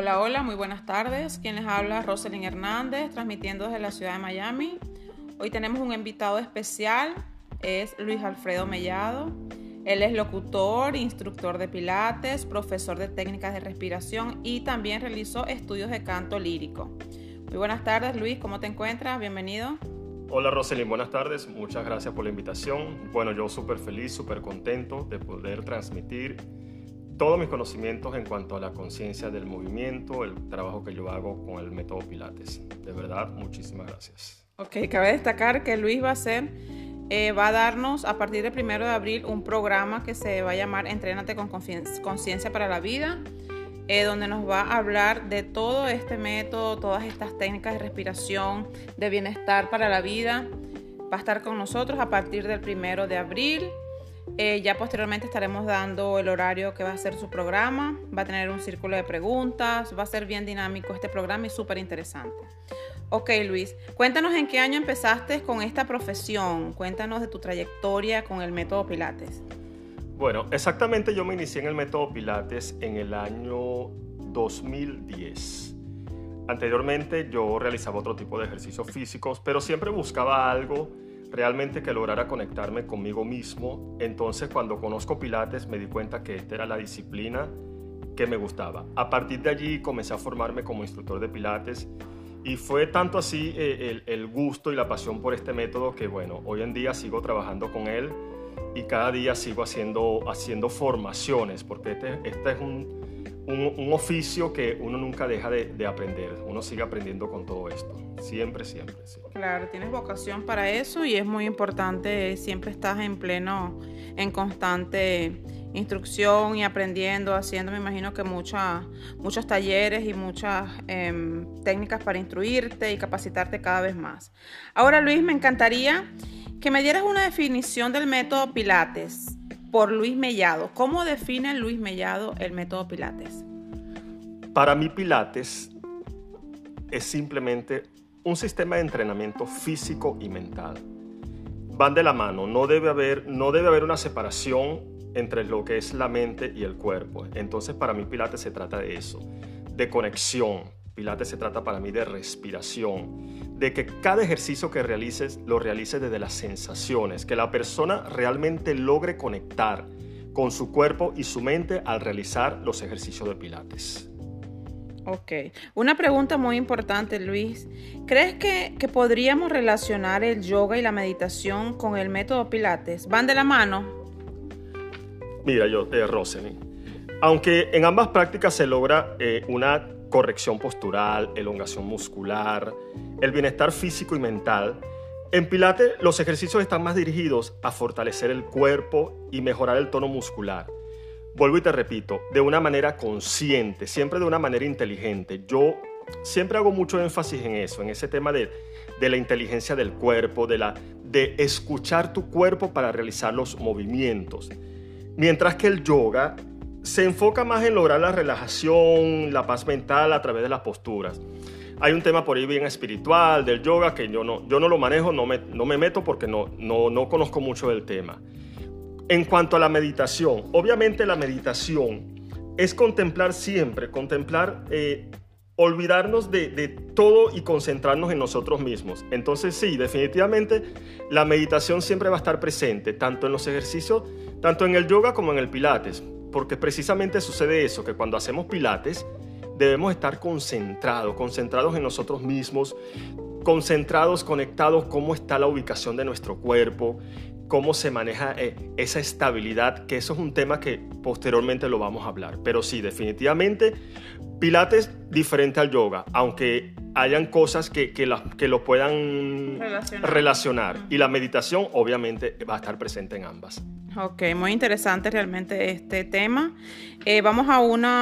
Hola, hola, muy buenas tardes. Quien les habla, Roselyn Hernández, transmitiendo desde la ciudad de Miami. Hoy tenemos un invitado especial, es Luis Alfredo Mellado. Él es locutor, instructor de pilates, profesor de técnicas de respiración y también realizó estudios de canto lírico. Muy buenas tardes, Luis, ¿cómo te encuentras? Bienvenido. Hola Roselyn, buenas tardes. Muchas gracias por la invitación. Bueno, yo súper feliz, súper contento de poder transmitir todos mis conocimientos en cuanto a la conciencia del movimiento, el trabajo que yo hago con el método Pilates. De verdad, muchísimas gracias. Ok, cabe destacar que Luis va a ser, eh, va a darnos a partir del primero de abril un programa que se va a llamar Entrénate con Conciencia para la Vida eh, donde nos va a hablar de todo este método, todas estas técnicas de respiración, de bienestar para la vida. Va a estar con nosotros a partir del primero de abril. Eh, ya posteriormente estaremos dando el horario que va a ser su programa. Va a tener un círculo de preguntas. Va a ser bien dinámico este programa y súper interesante. Ok, Luis, cuéntanos en qué año empezaste con esta profesión. Cuéntanos de tu trayectoria con el método Pilates. Bueno, exactamente yo me inicié en el método Pilates en el año 2010. Anteriormente yo realizaba otro tipo de ejercicios físicos, pero siempre buscaba algo realmente que lograra conectarme conmigo mismo. Entonces cuando conozco Pilates me di cuenta que esta era la disciplina que me gustaba. A partir de allí comencé a formarme como instructor de Pilates y fue tanto así eh, el, gusto y la pasión por este método que bueno, hoy en día sigo trabajando con él y cada día sigo haciendo, haciendo formaciones, porque este, este es un, un, oficio que uno nunca deja de, de, aprender, uno sigue aprendiendo con todo esto, siempre, siempre. Sí. Claro, tienes vocación para eso y es muy importante, siempre estás en pleno, en constante instrucción y aprendiendo, haciendo, me imagino que mucha, muchos talleres y muchas eh, técnicas para instruirte y capacitarte cada vez más. Ahora, Luis, me encantaría que me dieras una definición del método Pilates por Luis Mellado. ¿Cómo define Luis Mellado el método Pilates? Para mí Pilates es simplemente un sistema de entrenamiento físico y mental. Van de la mano, no debe haber, no debe haber una separación entre lo que es la mente y el cuerpo. Entonces para mí Pilates se trata de eso, de conexión. Pilates se trata para mí de respiración, de que cada ejercicio que realices lo realices desde las sensaciones, que la persona realmente logre conectar con su cuerpo y su mente al realizar los ejercicios de Pilates. Ok, una pregunta muy importante Luis. ¿Crees que, que podríamos relacionar el yoga y la meditación con el método Pilates? ¿Van de la mano? Mira, yo, eh, aunque en ambas prácticas se logra eh, una corrección postural, elongación muscular, el bienestar físico y mental. En Pilates los ejercicios están más dirigidos a fortalecer el cuerpo y mejorar el tono muscular. Vuelvo y te repito, de una manera consciente, siempre de una manera inteligente. Yo siempre hago mucho énfasis en eso, en ese tema de, de la inteligencia del cuerpo, de, la, de escuchar tu cuerpo para realizar los movimientos. Mientras que el yoga se enfoca más en lograr la relajación, la paz mental a través de las posturas. Hay un tema por ahí bien espiritual del yoga que yo no, yo no lo manejo, no me, no me meto porque no, no, no conozco mucho del tema. En cuanto a la meditación, obviamente la meditación es contemplar siempre, contemplar, eh, olvidarnos de, de, todo y concentrarnos en nosotros mismos. Entonces sí, definitivamente la meditación siempre va a estar presente, tanto en los ejercicios, tanto en el yoga como en el pilates porque precisamente sucede eso, que cuando hacemos pilates debemos estar concentrados, concentrados en nosotros mismos, concentrados, conectados, cómo está la ubicación de nuestro cuerpo, cómo se maneja eh, esa estabilidad, que eso es un tema que posteriormente lo vamos a hablar. Pero sí, definitivamente, Pilates diferente al yoga, aunque hayan cosas que, que, la, que lo puedan relacionar. relacionar. Y la meditación obviamente va a estar presente en ambas. Ok, muy interesante realmente este tema. Eh, vamos a una